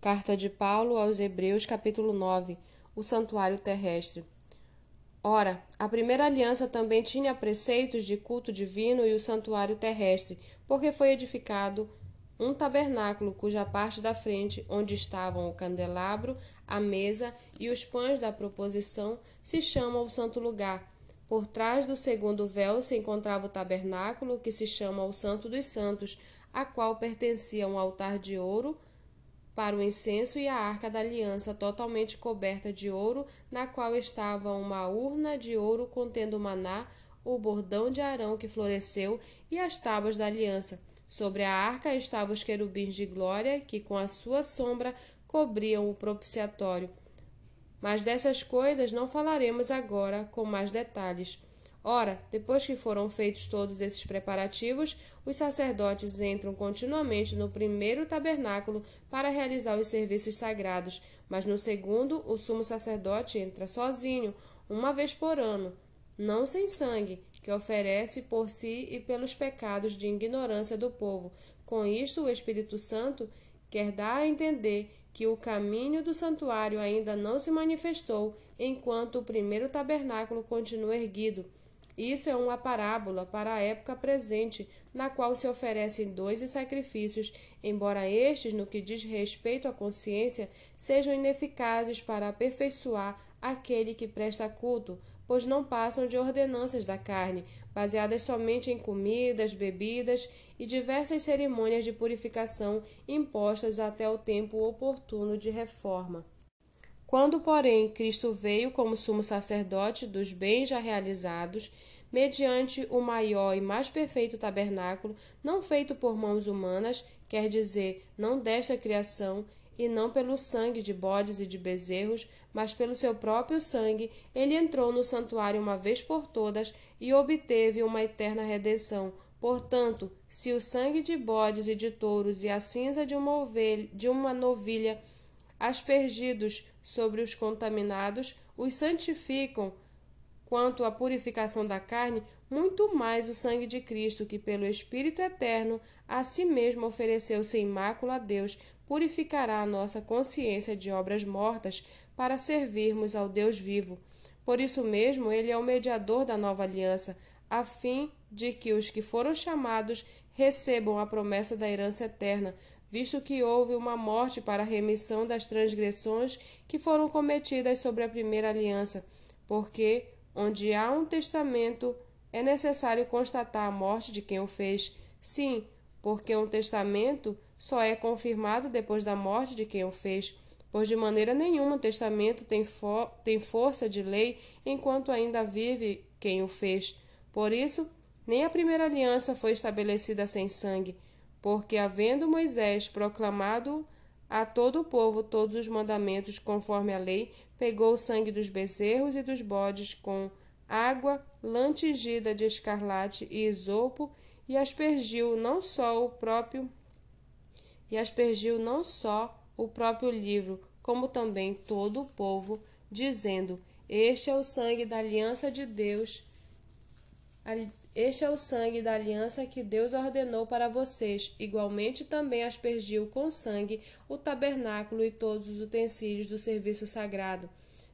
Carta de Paulo aos Hebreus, capítulo 9 O santuário terrestre. Ora, a primeira aliança também tinha preceitos de culto divino e o santuário terrestre, porque foi edificado um tabernáculo cuja parte da frente, onde estavam o candelabro, a mesa e os pães da proposição, se chama o santo lugar. Por trás do segundo véu se encontrava o tabernáculo, que se chama o Santo dos Santos, a qual pertencia um altar de ouro para o incenso e a arca da aliança, totalmente coberta de ouro, na qual estava uma urna de ouro contendo maná, o bordão de Arão que floresceu e as tábuas da aliança. Sobre a arca estavam os querubins de glória, que com a sua sombra cobriam o propiciatório. Mas dessas coisas não falaremos agora com mais detalhes. Ora, depois que foram feitos todos esses preparativos, os sacerdotes entram continuamente no primeiro tabernáculo para realizar os serviços sagrados, mas no segundo, o sumo sacerdote entra sozinho, uma vez por ano, não sem sangue, que oferece por si e pelos pecados de ignorância do povo. Com isto, o Espírito Santo quer dar a entender que o caminho do santuário ainda não se manifestou, enquanto o primeiro tabernáculo continua erguido. Isso é uma parábola para a época presente, na qual se oferecem dons e sacrifícios, embora estes, no que diz respeito à consciência, sejam ineficazes para aperfeiçoar aquele que presta culto, pois não passam de ordenanças da carne, baseadas somente em comidas, bebidas e diversas cerimônias de purificação impostas até o tempo oportuno de reforma. Quando, porém, Cristo veio como sumo sacerdote dos bens já realizados, mediante o maior e mais perfeito tabernáculo, não feito por mãos humanas, quer dizer, não desta criação, e não pelo sangue de bodes e de bezerros, mas pelo seu próprio sangue, ele entrou no santuário uma vez por todas e obteve uma eterna redenção. Portanto, se o sangue de bodes e de touros e a cinza de uma, ovelha, de uma novilha aspergidos sobre os contaminados os santificam quanto à purificação da carne, muito mais o sangue de Cristo, que pelo Espírito eterno a si mesmo ofereceu sem mácula a Deus, purificará a nossa consciência de obras mortas para servirmos ao Deus vivo. Por isso mesmo, ele é o mediador da nova aliança, a fim de que os que foram chamados recebam a promessa da herança eterna, visto que houve uma morte para a remissão das transgressões que foram cometidas sobre a primeira aliança, porque onde há um testamento é necessário constatar a morte de quem o fez. Sim, porque um testamento só é confirmado depois da morte de quem o fez, pois de maneira nenhuma o testamento tem, tem força de lei enquanto ainda vive quem o fez. Por isso, nem a primeira aliança foi estabelecida sem sangue, porque, havendo Moisés proclamado a todo o povo todos os mandamentos conforme a lei, pegou o sangue dos bezerros e dos bodes com água lantigida de escarlate e isopo e aspergiu não só o próprio e aspergiu não só o próprio livro, como também todo o povo, dizendo: Este é o sangue da aliança de Deus este é o sangue da aliança que Deus ordenou para vocês. Igualmente também aspergiu com sangue o tabernáculo e todos os utensílios do serviço sagrado.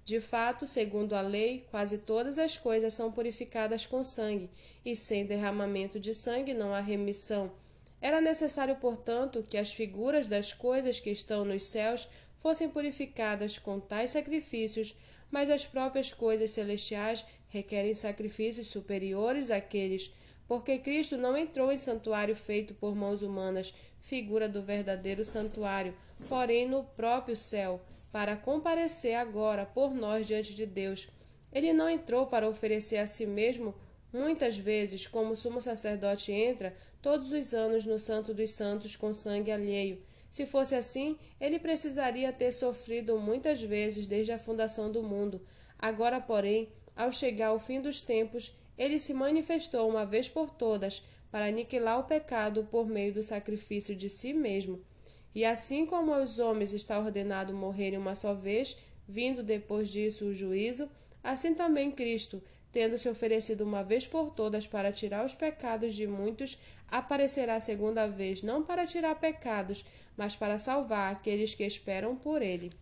De fato, segundo a lei, quase todas as coisas são purificadas com sangue, e sem derramamento de sangue não há remissão. Era necessário, portanto, que as figuras das coisas que estão nos céus fossem purificadas com tais sacrifícios, mas as próprias coisas celestiais requerem sacrifícios superiores àqueles, porque Cristo não entrou em santuário feito por mãos humanas, figura do verdadeiro santuário, porém no próprio céu, para comparecer agora por nós diante de Deus. Ele não entrou para oferecer a si mesmo muitas vezes, como o sumo sacerdote entra todos os anos no Santo dos Santos com sangue alheio. Se fosse assim, ele precisaria ter sofrido muitas vezes desde a fundação do mundo. Agora, porém, ao chegar ao fim dos tempos, ele se manifestou uma vez por todas para aniquilar o pecado por meio do sacrifício de si mesmo. E assim como aos homens está ordenado morrerem uma só vez, vindo depois disso o juízo, assim também Cristo tendo se oferecido uma vez por todas para tirar os pecados de muitos, aparecerá segunda vez não para tirar pecados, mas para salvar aqueles que esperam por ele.